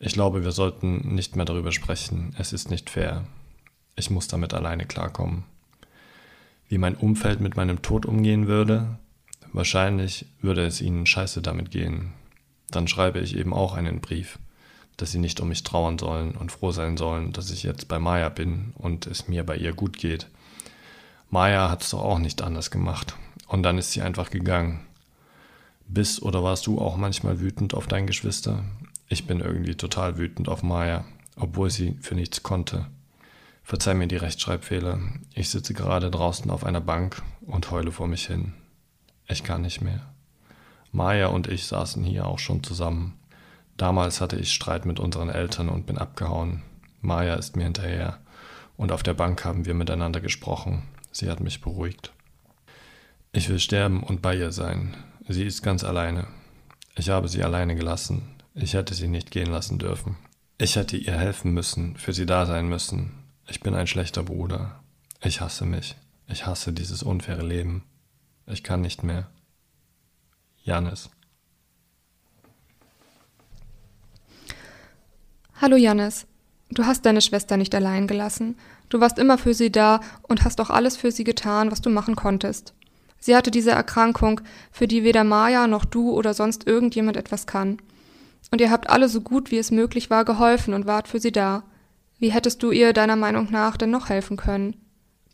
Ich glaube, wir sollten nicht mehr darüber sprechen. Es ist nicht fair. Ich muss damit alleine klarkommen. Wie mein Umfeld mit meinem Tod umgehen würde? Wahrscheinlich würde es ihnen scheiße damit gehen. Dann schreibe ich eben auch einen Brief, dass sie nicht um mich trauern sollen und froh sein sollen, dass ich jetzt bei Maya bin und es mir bei ihr gut geht. Maya hat es doch auch nicht anders gemacht. Und dann ist sie einfach gegangen. Bist oder warst du auch manchmal wütend auf dein Geschwister? Ich bin irgendwie total wütend auf Maya, obwohl sie für nichts konnte. Verzeih mir die Rechtschreibfehler. Ich sitze gerade draußen auf einer Bank und heule vor mich hin. Ich kann nicht mehr. Maya und ich saßen hier auch schon zusammen. Damals hatte ich Streit mit unseren Eltern und bin abgehauen. Maya ist mir hinterher. Und auf der Bank haben wir miteinander gesprochen. Sie hat mich beruhigt. Ich will sterben und bei ihr sein. Sie ist ganz alleine. Ich habe sie alleine gelassen. Ich hätte sie nicht gehen lassen dürfen. Ich hätte ihr helfen müssen, für sie da sein müssen. Ich bin ein schlechter Bruder. Ich hasse mich. Ich hasse dieses unfaire Leben. Ich kann nicht mehr. Janis. Hallo Janis. Du hast deine Schwester nicht allein gelassen. Du warst immer für sie da und hast auch alles für sie getan, was du machen konntest. Sie hatte diese Erkrankung, für die weder Maya noch du oder sonst irgendjemand etwas kann. Und ihr habt alle so gut wie es möglich war geholfen und wart für sie da. Wie hättest du ihr deiner Meinung nach denn noch helfen können?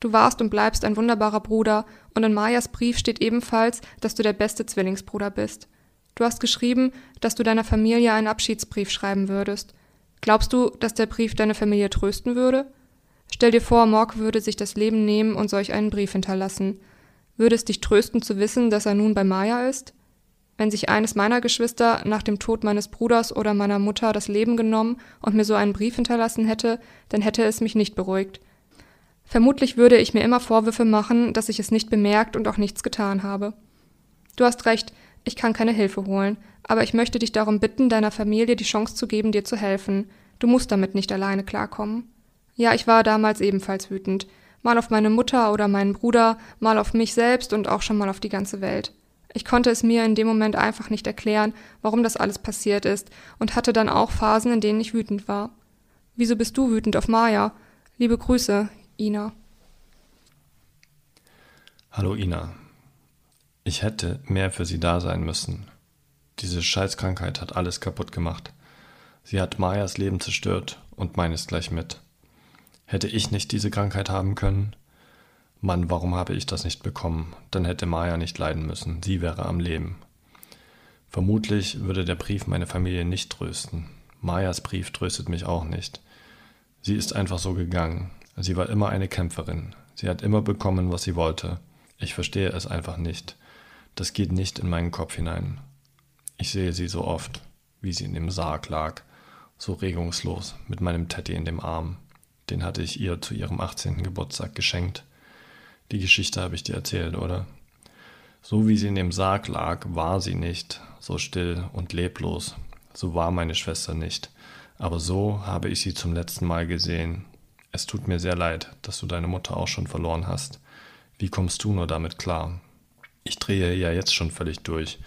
Du warst und bleibst ein wunderbarer Bruder, und in Mayas Brief steht ebenfalls, dass du der beste Zwillingsbruder bist. Du hast geschrieben, dass du deiner Familie einen Abschiedsbrief schreiben würdest. Glaubst du, dass der Brief deine Familie trösten würde? Stell dir vor, Mork würde sich das Leben nehmen und solch einen Brief hinterlassen. Würde es dich trösten zu wissen, dass er nun bei Maya ist? Wenn sich eines meiner Geschwister nach dem Tod meines Bruders oder meiner Mutter das Leben genommen und mir so einen Brief hinterlassen hätte, dann hätte es mich nicht beruhigt. Vermutlich würde ich mir immer Vorwürfe machen, dass ich es nicht bemerkt und auch nichts getan habe. Du hast recht, ich kann keine Hilfe holen, aber ich möchte dich darum bitten, deiner Familie die Chance zu geben, dir zu helfen. Du musst damit nicht alleine klarkommen. Ja, ich war damals ebenfalls wütend. Mal auf meine Mutter oder meinen Bruder, mal auf mich selbst und auch schon mal auf die ganze Welt. Ich konnte es mir in dem Moment einfach nicht erklären, warum das alles passiert ist, und hatte dann auch Phasen, in denen ich wütend war. Wieso bist du wütend auf Maya? Liebe Grüße, Ina. Hallo Ina. Ich hätte mehr für sie da sein müssen. Diese Scheißkrankheit hat alles kaputt gemacht. Sie hat Mayas Leben zerstört und meines gleich mit. Hätte ich nicht diese Krankheit haben können, Mann, warum habe ich das nicht bekommen? Dann hätte Maya nicht leiden müssen. Sie wäre am Leben. Vermutlich würde der Brief meine Familie nicht trösten. Mayas Brief tröstet mich auch nicht. Sie ist einfach so gegangen. Sie war immer eine Kämpferin. Sie hat immer bekommen, was sie wollte. Ich verstehe es einfach nicht. Das geht nicht in meinen Kopf hinein. Ich sehe sie so oft, wie sie in dem Sarg lag, so regungslos, mit meinem Teddy in dem Arm. Den hatte ich ihr zu ihrem 18. Geburtstag geschenkt. Die Geschichte habe ich dir erzählt, oder? So wie sie in dem Sarg lag, war sie nicht, so still und leblos. So war meine Schwester nicht. Aber so habe ich sie zum letzten Mal gesehen. Es tut mir sehr leid, dass du deine Mutter auch schon verloren hast. Wie kommst du nur damit klar? Ich drehe ja jetzt schon völlig durch.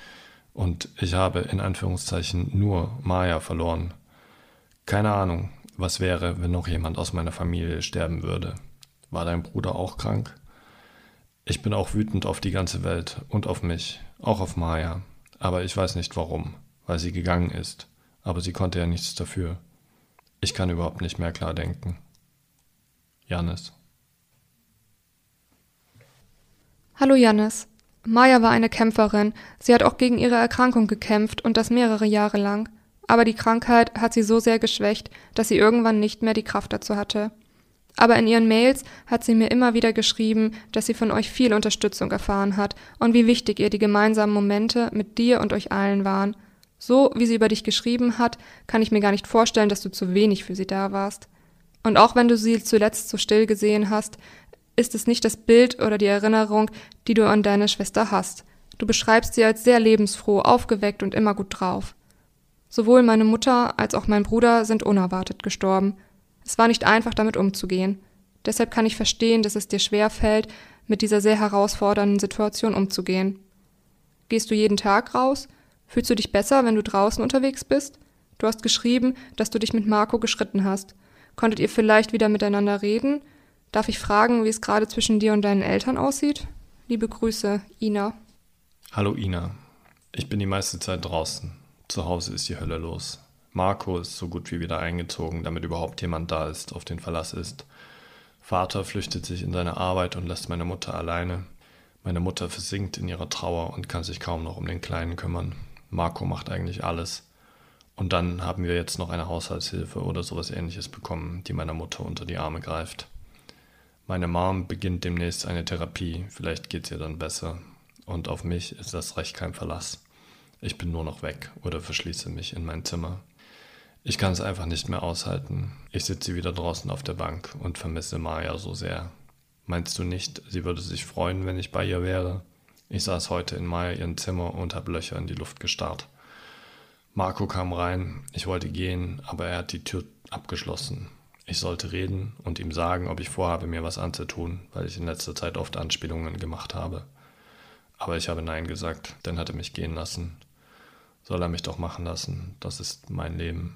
Und ich habe in Anführungszeichen nur Maya verloren. Keine Ahnung, was wäre, wenn noch jemand aus meiner Familie sterben würde. War dein Bruder auch krank? Ich bin auch wütend auf die ganze Welt und auf mich, auch auf Maya. Aber ich weiß nicht warum, weil sie gegangen ist. Aber sie konnte ja nichts dafür. Ich kann überhaupt nicht mehr klar denken. Janis. Hallo Janis. Maya war eine Kämpferin. Sie hat auch gegen ihre Erkrankung gekämpft und das mehrere Jahre lang. Aber die Krankheit hat sie so sehr geschwächt, dass sie irgendwann nicht mehr die Kraft dazu hatte. Aber in ihren Mails hat sie mir immer wieder geschrieben, dass sie von euch viel Unterstützung erfahren hat und wie wichtig ihr die gemeinsamen Momente mit dir und euch allen waren. So wie sie über dich geschrieben hat, kann ich mir gar nicht vorstellen, dass du zu wenig für sie da warst. Und auch wenn du sie zuletzt so still gesehen hast, ist es nicht das Bild oder die Erinnerung, die du an deine Schwester hast. Du beschreibst sie als sehr lebensfroh, aufgeweckt und immer gut drauf. Sowohl meine Mutter als auch mein Bruder sind unerwartet gestorben. Es war nicht einfach, damit umzugehen. Deshalb kann ich verstehen, dass es dir schwer fällt, mit dieser sehr herausfordernden Situation umzugehen. Gehst du jeden Tag raus? Fühlst du dich besser, wenn du draußen unterwegs bist? Du hast geschrieben, dass du dich mit Marco geschritten hast. Konntet ihr vielleicht wieder miteinander reden? Darf ich fragen, wie es gerade zwischen dir und deinen Eltern aussieht? Liebe Grüße, Ina. Hallo Ina. Ich bin die meiste Zeit draußen. Zu Hause ist die Hölle los. Marco ist so gut wie wieder eingezogen, damit überhaupt jemand da ist, auf den Verlass ist. Vater flüchtet sich in seine Arbeit und lässt meine Mutter alleine. Meine Mutter versinkt in ihrer Trauer und kann sich kaum noch um den Kleinen kümmern. Marco macht eigentlich alles. Und dann haben wir jetzt noch eine Haushaltshilfe oder sowas ähnliches bekommen, die meiner Mutter unter die Arme greift. Meine Mom beginnt demnächst eine Therapie, vielleicht geht's ihr dann besser. Und auf mich ist das recht kein Verlass. Ich bin nur noch weg oder verschließe mich in mein Zimmer. Ich kann es einfach nicht mehr aushalten. Ich sitze wieder draußen auf der Bank und vermisse Maya so sehr. Meinst du nicht, sie würde sich freuen, wenn ich bei ihr wäre? Ich saß heute in Maya ihrem Zimmer und habe Löcher in die Luft gestarrt. Marco kam rein, ich wollte gehen, aber er hat die Tür abgeschlossen. Ich sollte reden und ihm sagen, ob ich vorhabe, mir was anzutun, weil ich in letzter Zeit oft Anspielungen gemacht habe. Aber ich habe Nein gesagt, dann hat er mich gehen lassen. Soll er mich doch machen lassen, das ist mein Leben.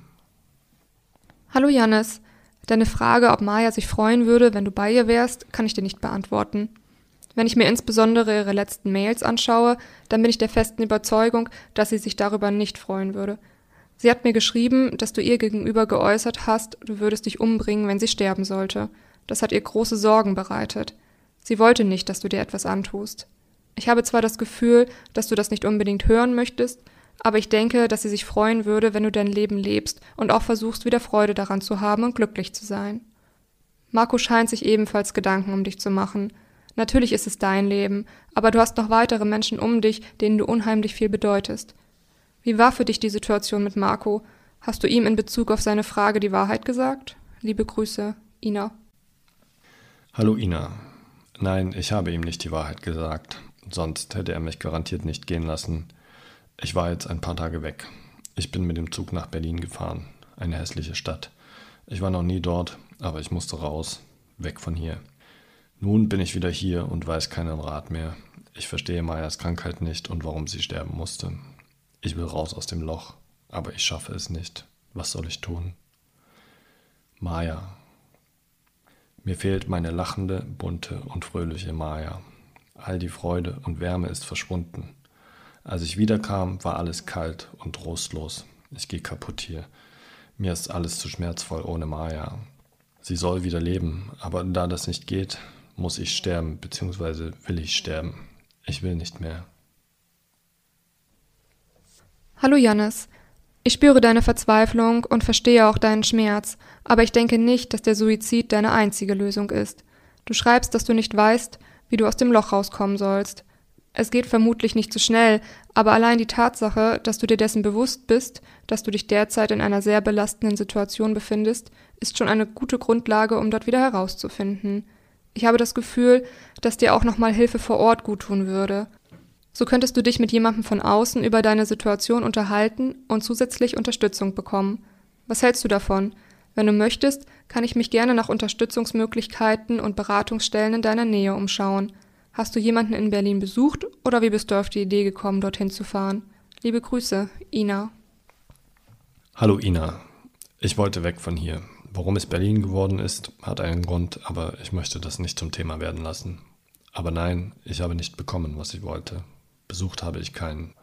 Hallo Janis. Deine Frage, ob Maya sich freuen würde, wenn du bei ihr wärst, kann ich dir nicht beantworten. Wenn ich mir insbesondere ihre letzten Mails anschaue, dann bin ich der festen Überzeugung, dass sie sich darüber nicht freuen würde. Sie hat mir geschrieben, dass du ihr gegenüber geäußert hast, du würdest dich umbringen, wenn sie sterben sollte. Das hat ihr große Sorgen bereitet. Sie wollte nicht, dass du dir etwas antust. Ich habe zwar das Gefühl, dass du das nicht unbedingt hören möchtest, aber ich denke, dass sie sich freuen würde, wenn du dein Leben lebst und auch versuchst, wieder Freude daran zu haben und glücklich zu sein. Marco scheint sich ebenfalls Gedanken um dich zu machen. Natürlich ist es dein Leben, aber du hast noch weitere Menschen um dich, denen du unheimlich viel bedeutest. Wie war für dich die Situation mit Marco? Hast du ihm in Bezug auf seine Frage die Wahrheit gesagt? Liebe Grüße, Ina. Hallo Ina. Nein, ich habe ihm nicht die Wahrheit gesagt. Sonst hätte er mich garantiert nicht gehen lassen. Ich war jetzt ein paar Tage weg. Ich bin mit dem Zug nach Berlin gefahren. Eine hässliche Stadt. Ich war noch nie dort, aber ich musste raus. Weg von hier. Nun bin ich wieder hier und weiß keinen Rat mehr. Ich verstehe Mayas Krankheit nicht und warum sie sterben musste. Ich will raus aus dem Loch, aber ich schaffe es nicht. Was soll ich tun? Maya. Mir fehlt meine lachende, bunte und fröhliche Maya. All die Freude und Wärme ist verschwunden. Als ich wiederkam, war alles kalt und trostlos. Ich gehe kaputt hier. Mir ist alles zu schmerzvoll ohne Maya. Sie soll wieder leben, aber da das nicht geht, muss ich sterben, beziehungsweise will ich sterben. Ich will nicht mehr. Hallo Jannis. Ich spüre deine Verzweiflung und verstehe auch deinen Schmerz, aber ich denke nicht, dass der Suizid deine einzige Lösung ist. Du schreibst, dass du nicht weißt, wie du aus dem Loch rauskommen sollst. Es geht vermutlich nicht so schnell, aber allein die Tatsache, dass du dir dessen bewusst bist, dass du dich derzeit in einer sehr belastenden Situation befindest, ist schon eine gute Grundlage, um dort wieder herauszufinden. Ich habe das Gefühl, dass dir auch nochmal Hilfe vor Ort guttun würde. So könntest du dich mit jemandem von außen über deine Situation unterhalten und zusätzlich Unterstützung bekommen. Was hältst du davon? Wenn du möchtest, kann ich mich gerne nach Unterstützungsmöglichkeiten und Beratungsstellen in deiner Nähe umschauen. Hast du jemanden in Berlin besucht oder wie bist du auf die Idee gekommen, dorthin zu fahren? Liebe Grüße, Ina. Hallo Ina. Ich wollte weg von hier. Warum es Berlin geworden ist, hat einen Grund, aber ich möchte das nicht zum Thema werden lassen. Aber nein, ich habe nicht bekommen, was ich wollte. Besucht habe ich keinen.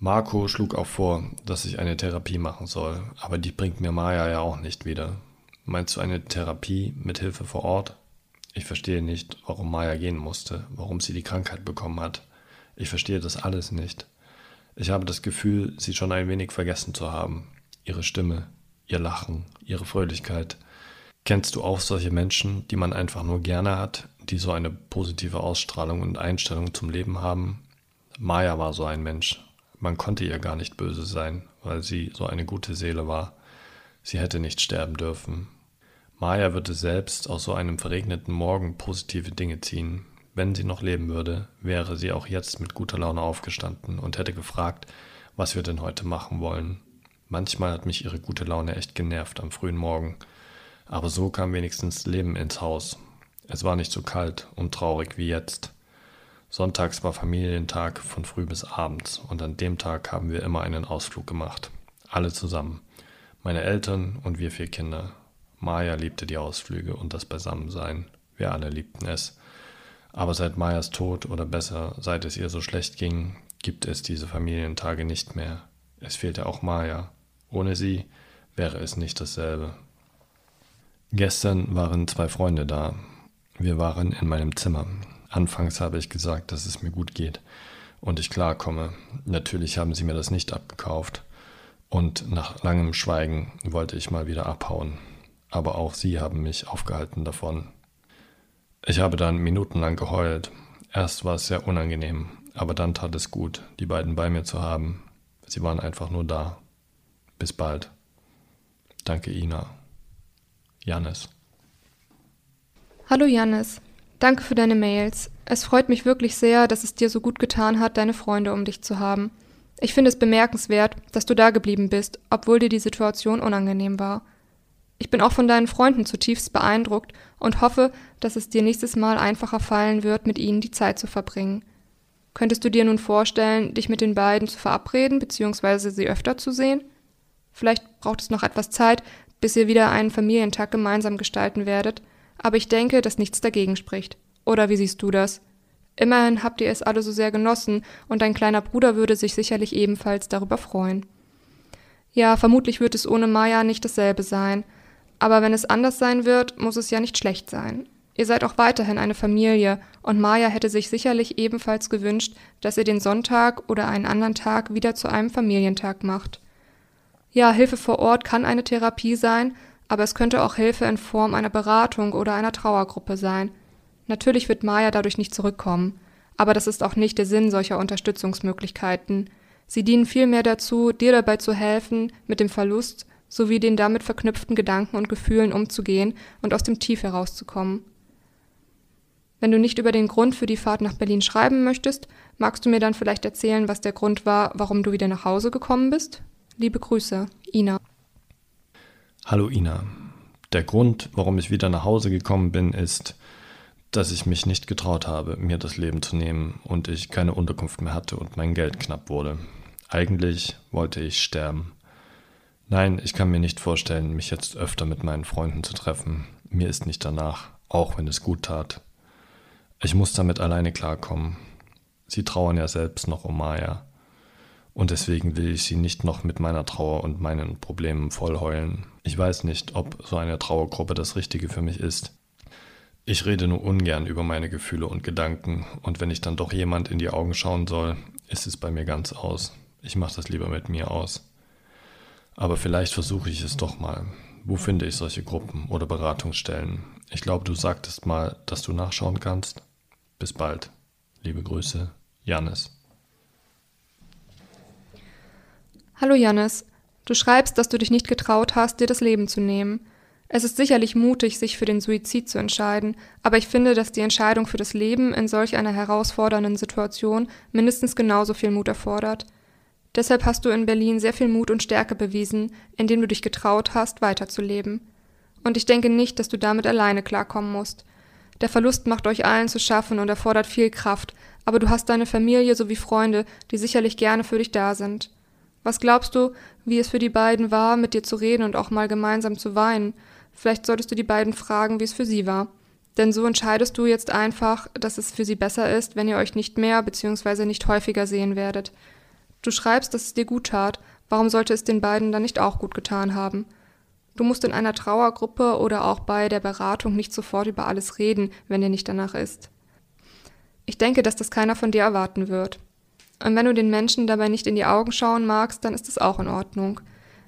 Marco schlug auch vor, dass ich eine Therapie machen soll, aber die bringt mir Maya ja auch nicht wieder. Meinst du eine Therapie mit Hilfe vor Ort? Ich verstehe nicht, warum Maya gehen musste, warum sie die Krankheit bekommen hat. Ich verstehe das alles nicht. Ich habe das Gefühl, sie schon ein wenig vergessen zu haben. Ihre Stimme, ihr Lachen, ihre Fröhlichkeit. Kennst du auch solche Menschen, die man einfach nur gerne hat, die so eine positive Ausstrahlung und Einstellung zum Leben haben? Maya war so ein Mensch. Man konnte ihr gar nicht böse sein, weil sie so eine gute Seele war. Sie hätte nicht sterben dürfen. Maya würde selbst aus so einem verregneten Morgen positive Dinge ziehen. Wenn sie noch leben würde, wäre sie auch jetzt mit guter Laune aufgestanden und hätte gefragt, was wir denn heute machen wollen. Manchmal hat mich ihre gute Laune echt genervt am frühen Morgen. Aber so kam wenigstens Leben ins Haus. Es war nicht so kalt und traurig wie jetzt. Sonntags war Familientag von früh bis abends und an dem Tag haben wir immer einen Ausflug gemacht. Alle zusammen. Meine Eltern und wir vier Kinder. Maya liebte die Ausflüge und das Beisammensein. Wir alle liebten es. Aber seit Mayas Tod oder besser, seit es ihr so schlecht ging, gibt es diese Familientage nicht mehr. Es fehlte auch Maya. Ohne sie wäre es nicht dasselbe. Gestern waren zwei Freunde da. Wir waren in meinem Zimmer. Anfangs habe ich gesagt, dass es mir gut geht und ich klarkomme. Natürlich haben sie mir das nicht abgekauft. Und nach langem Schweigen wollte ich mal wieder abhauen. Aber auch sie haben mich aufgehalten davon. Ich habe dann minutenlang geheult. Erst war es sehr unangenehm, aber dann tat es gut, die beiden bei mir zu haben. Sie waren einfach nur da. Bis bald. Danke, Ina. Janis. Hallo Janis. Danke für deine Mails. Es freut mich wirklich sehr, dass es dir so gut getan hat, deine Freunde um dich zu haben. Ich finde es bemerkenswert, dass du da geblieben bist, obwohl dir die Situation unangenehm war. Ich bin auch von deinen Freunden zutiefst beeindruckt und hoffe, dass es dir nächstes Mal einfacher fallen wird, mit ihnen die Zeit zu verbringen. Könntest du dir nun vorstellen, dich mit den beiden zu verabreden bzw. sie öfter zu sehen? Vielleicht braucht es noch etwas Zeit, bis ihr wieder einen Familientag gemeinsam gestalten werdet, aber ich denke, dass nichts dagegen spricht. Oder wie siehst du das? Immerhin habt ihr es alle so sehr genossen, und dein kleiner Bruder würde sich sicherlich ebenfalls darüber freuen. Ja, vermutlich wird es ohne Maya nicht dasselbe sein, aber wenn es anders sein wird, muss es ja nicht schlecht sein. Ihr seid auch weiterhin eine Familie und Maya hätte sich sicherlich ebenfalls gewünscht, dass ihr den Sonntag oder einen anderen Tag wieder zu einem Familientag macht. Ja, Hilfe vor Ort kann eine Therapie sein, aber es könnte auch Hilfe in Form einer Beratung oder einer Trauergruppe sein. Natürlich wird Maya dadurch nicht zurückkommen, aber das ist auch nicht der Sinn solcher Unterstützungsmöglichkeiten. Sie dienen vielmehr dazu, dir dabei zu helfen, mit dem Verlust sowie den damit verknüpften Gedanken und Gefühlen umzugehen und aus dem Tief herauszukommen. Wenn du nicht über den Grund für die Fahrt nach Berlin schreiben möchtest, magst du mir dann vielleicht erzählen, was der Grund war, warum du wieder nach Hause gekommen bist? Liebe Grüße, Ina. Hallo Ina. Der Grund, warum ich wieder nach Hause gekommen bin, ist, dass ich mich nicht getraut habe, mir das Leben zu nehmen und ich keine Unterkunft mehr hatte und mein Geld knapp wurde. Eigentlich wollte ich sterben. Nein, ich kann mir nicht vorstellen, mich jetzt öfter mit meinen Freunden zu treffen. Mir ist nicht danach, auch wenn es gut tat. Ich muss damit alleine klarkommen. Sie trauern ja selbst noch um Maya. Und deswegen will ich sie nicht noch mit meiner Trauer und meinen Problemen vollheulen. Ich weiß nicht, ob so eine Trauergruppe das Richtige für mich ist. Ich rede nur ungern über meine Gefühle und Gedanken, und wenn ich dann doch jemand in die Augen schauen soll, ist es bei mir ganz aus. Ich mache das lieber mit mir aus. Aber vielleicht versuche ich es doch mal. Wo finde ich solche Gruppen oder Beratungsstellen? Ich glaube, du sagtest mal, dass du nachschauen kannst. Bis bald. Liebe Grüße, Janis. Hallo Janis. Du schreibst, dass du dich nicht getraut hast, dir das Leben zu nehmen. Es ist sicherlich mutig, sich für den Suizid zu entscheiden, aber ich finde, dass die Entscheidung für das Leben in solch einer herausfordernden Situation mindestens genauso viel Mut erfordert. Deshalb hast du in Berlin sehr viel Mut und Stärke bewiesen, indem du dich getraut hast, weiterzuleben. Und ich denke nicht, dass du damit alleine klarkommen musst. Der Verlust macht euch allen zu schaffen und erfordert viel Kraft, aber du hast deine Familie sowie Freunde, die sicherlich gerne für dich da sind. Was glaubst du, wie es für die beiden war, mit dir zu reden und auch mal gemeinsam zu weinen? Vielleicht solltest du die beiden fragen, wie es für sie war. Denn so entscheidest du jetzt einfach, dass es für sie besser ist, wenn ihr euch nicht mehr bzw. nicht häufiger sehen werdet. Du schreibst, dass es dir gut tat. Warum sollte es den beiden dann nicht auch gut getan haben? Du musst in einer Trauergruppe oder auch bei der Beratung nicht sofort über alles reden, wenn dir nicht danach ist. Ich denke, dass das keiner von dir erwarten wird. Und wenn du den Menschen dabei nicht in die Augen schauen magst, dann ist es auch in Ordnung.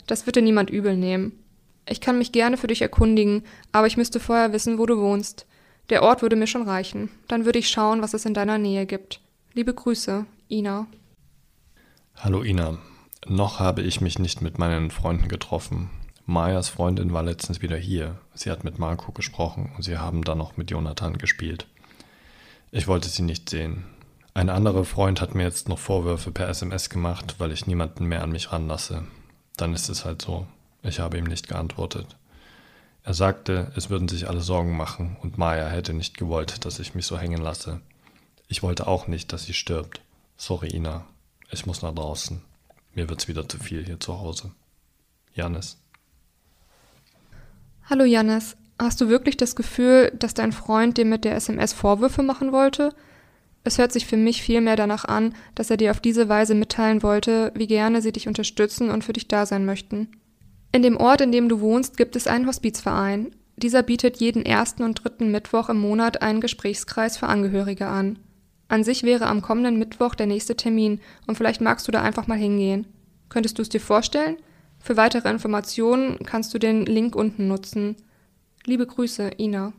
Das wird dir niemand übel nehmen. Ich kann mich gerne für dich erkundigen, aber ich müsste vorher wissen, wo du wohnst. Der Ort würde mir schon reichen. Dann würde ich schauen, was es in deiner Nähe gibt. Liebe Grüße, Ina. Hallo Ina. Noch habe ich mich nicht mit meinen Freunden getroffen. Mayas Freundin war letztens wieder hier. Sie hat mit Marco gesprochen und sie haben dann noch mit Jonathan gespielt. Ich wollte sie nicht sehen. Ein anderer Freund hat mir jetzt noch Vorwürfe per SMS gemacht, weil ich niemanden mehr an mich ranlasse. Dann ist es halt so. Ich habe ihm nicht geantwortet. Er sagte, es würden sich alle Sorgen machen und Maya hätte nicht gewollt, dass ich mich so hängen lasse. Ich wollte auch nicht, dass sie stirbt. Sorry, Ina. Ich muss nach draußen. Mir wird's wieder zu viel hier zu Hause. Janis. Hallo Janis. Hast du wirklich das Gefühl, dass dein Freund dir mit der SMS Vorwürfe machen wollte? Es hört sich für mich vielmehr danach an, dass er dir auf diese Weise mitteilen wollte, wie gerne sie dich unterstützen und für dich da sein möchten. In dem Ort, in dem du wohnst, gibt es einen Hospizverein. Dieser bietet jeden ersten und dritten Mittwoch im Monat einen Gesprächskreis für Angehörige an. An sich wäre am kommenden Mittwoch der nächste Termin und vielleicht magst du da einfach mal hingehen. Könntest du es dir vorstellen? Für weitere Informationen kannst du den Link unten nutzen. Liebe Grüße, Ina.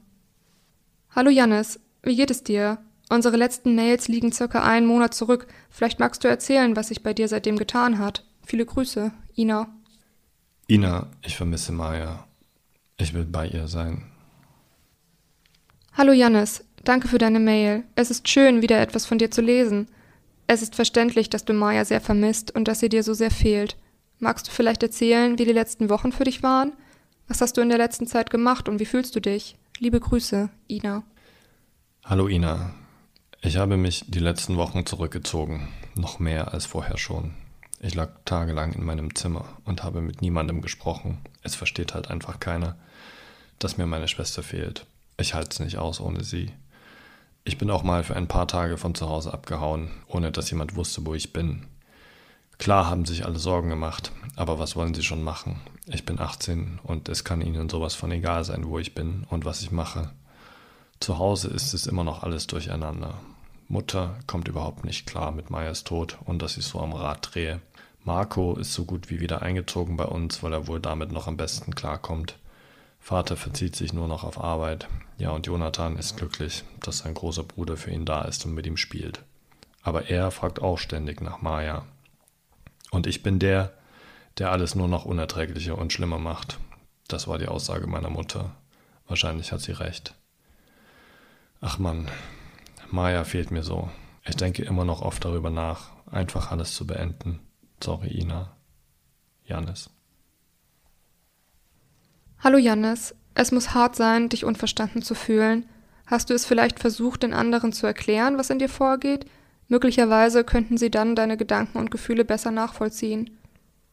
Hallo Jannis, wie geht es dir? Unsere letzten Mails liegen circa einen Monat zurück. Vielleicht magst du erzählen, was sich bei dir seitdem getan hat. Viele Grüße, Ina. Ina, ich vermisse Maya. Ich will bei ihr sein. Hallo Jannis, danke für deine Mail. Es ist schön, wieder etwas von dir zu lesen. Es ist verständlich, dass du Maya sehr vermisst und dass sie dir so sehr fehlt. Magst du vielleicht erzählen, wie die letzten Wochen für dich waren? Was hast du in der letzten Zeit gemacht und wie fühlst du dich? Liebe Grüße, Ina. Hallo Ina. Ich habe mich die letzten Wochen zurückgezogen, noch mehr als vorher schon. Ich lag tagelang in meinem Zimmer und habe mit niemandem gesprochen. Es versteht halt einfach keiner, dass mir meine Schwester fehlt. Ich halte es nicht aus ohne sie. Ich bin auch mal für ein paar Tage von zu Hause abgehauen, ohne dass jemand wusste, wo ich bin. Klar haben sich alle Sorgen gemacht, aber was wollen sie schon machen? Ich bin 18 und es kann ihnen sowas von egal sein, wo ich bin und was ich mache. Zu Hause ist es immer noch alles durcheinander. Mutter kommt überhaupt nicht klar mit Mayas Tod und dass ich so am Rad drehe. Marco ist so gut wie wieder eingezogen bei uns, weil er wohl damit noch am besten klarkommt. Vater verzieht sich nur noch auf Arbeit. Ja, und Jonathan ist glücklich, dass sein großer Bruder für ihn da ist und mit ihm spielt. Aber er fragt auch ständig nach Maya. Und ich bin der, der alles nur noch unerträglicher und schlimmer macht. Das war die Aussage meiner Mutter. Wahrscheinlich hat sie recht. Ach Mann, Maya fehlt mir so. Ich denke immer noch oft darüber nach, einfach alles zu beenden. Sorry, Ina. Janis. Hallo Janis, es muss hart sein, dich unverstanden zu fühlen. Hast du es vielleicht versucht, den anderen zu erklären, was in dir vorgeht? Möglicherweise könnten sie dann deine Gedanken und Gefühle besser nachvollziehen.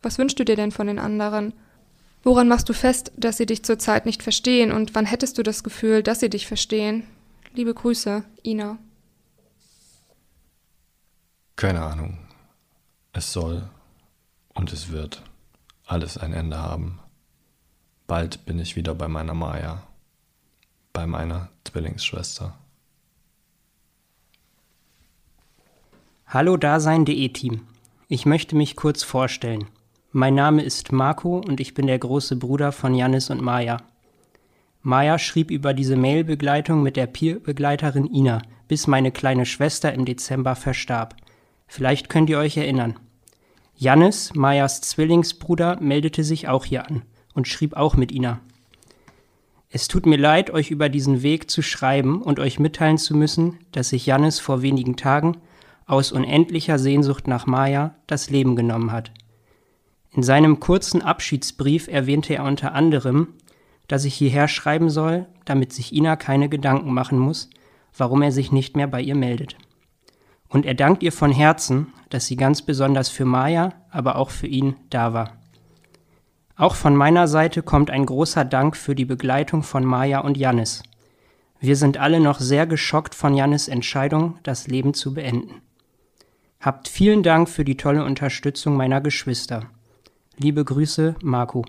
Was wünschst du dir denn von den anderen? Woran machst du fest, dass sie dich zurzeit nicht verstehen und wann hättest du das Gefühl, dass sie dich verstehen? Liebe Grüße, Ina. Keine Ahnung. Es soll und es wird alles ein Ende haben. Bald bin ich wieder bei meiner Maya, bei meiner Zwillingsschwester. Hallo Dasein.de Team. Ich möchte mich kurz vorstellen. Mein Name ist Marco und ich bin der große Bruder von Janis und Maya. Maya schrieb über diese Mailbegleitung mit der Peerbegleiterin Ina, bis meine kleine Schwester im Dezember verstarb. Vielleicht könnt ihr euch erinnern. Jannis, Mayas Zwillingsbruder, meldete sich auch hier an und schrieb auch mit Ina. Es tut mir leid, euch über diesen Weg zu schreiben und euch mitteilen zu müssen, dass sich Jannis vor wenigen Tagen aus unendlicher Sehnsucht nach Maya das Leben genommen hat. In seinem kurzen Abschiedsbrief erwähnte er unter anderem, dass ich hierher schreiben soll, damit sich Ina keine Gedanken machen muss, warum er sich nicht mehr bei ihr meldet. Und er dankt ihr von Herzen, dass sie ganz besonders für Maya, aber auch für ihn da war. Auch von meiner Seite kommt ein großer Dank für die Begleitung von Maya und Jannis. Wir sind alle noch sehr geschockt von Jannis Entscheidung, das Leben zu beenden. Habt vielen Dank für die tolle Unterstützung meiner Geschwister. Liebe Grüße, Marco.